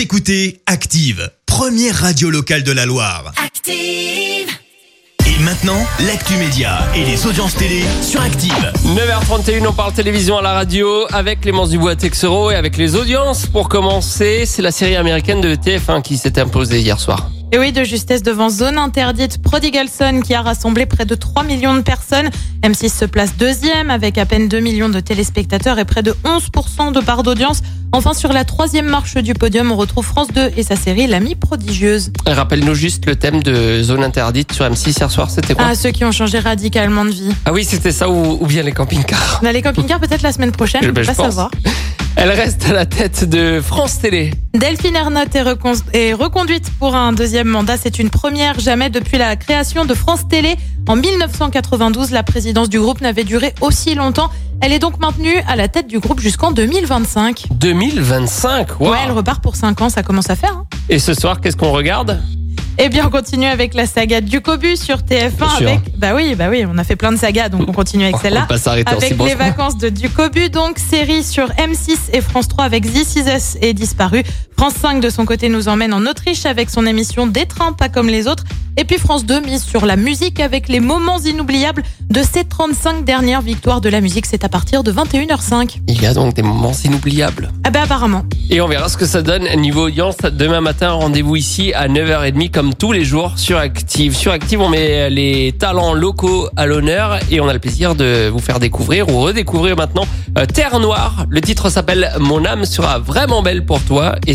Vous écoutez Active, première radio locale de la Loire. Active. Et maintenant, l'actu média et les audiences télé sur Active. 9h31, on parle télévision à la radio avec Clémence Dubois Texero et avec les audiences. Pour commencer, c'est la série américaine de TF1 qui s'est imposée hier soir. Et oui, de justesse devant Zone Interdite, Prodigal Son qui a rassemblé près de 3 millions de personnes. M6 se place deuxième avec à peine 2 millions de téléspectateurs et près de 11% de part d'audience. Enfin, sur la troisième marche du podium, on retrouve France 2 et sa série L'Amie prodigieuse. Rappelle-nous juste le thème de Zone Interdite sur M6 hier soir, c'était quoi? Ah, ceux qui ont changé radicalement de vie. Ah oui, c'était ça ou, ou bien les camping-cars? Dans les camping-cars, peut-être la semaine prochaine, Eh on ben, peut je pas pense. savoir. Elle reste à la tête de France Télé. Delphine Ernotte est, recon- est reconduite pour un deuxième mandat. C'est une première jamais depuis la création de France Télé. En 1992, la présidence du groupe n'avait duré aussi longtemps. Elle est donc maintenue à la tête du groupe jusqu'en 2025. 2025, wow. Ouais, elle repart pour 5 ans, ça commence à faire. hein. Et ce soir, qu'est-ce qu'on regarde? Eh bien, on continue avec la saga du Cobu sur TF1 Bien sûr. avec. Bah oui, bah oui, on a fait plein de sagas, donc on continue avec va celle-là. Avec les vacances de Ducobu, donc série sur M6 et France 3 avec This Is Us et Disparu. France 5 de son côté nous emmène en Autriche avec son émission Des trains pas comme les autres. Et puis France 2 mise sur la musique avec les moments inoubliables de ces 35 dernières victoires de la musique. C'est à partir de 21h05. Il y a donc des moments inoubliables. Ah bah apparemment. Et on verra ce que ça donne niveau audience. Demain matin, rendez-vous ici à 9h30 comme tous les jours sur Active. Sur Active, on met les talents locaux à l'honneur et on a le plaisir de vous faire découvrir ou redécouvrir maintenant euh, Terre Noire. Le titre s'appelle Mon âme sera vraiment belle pour toi et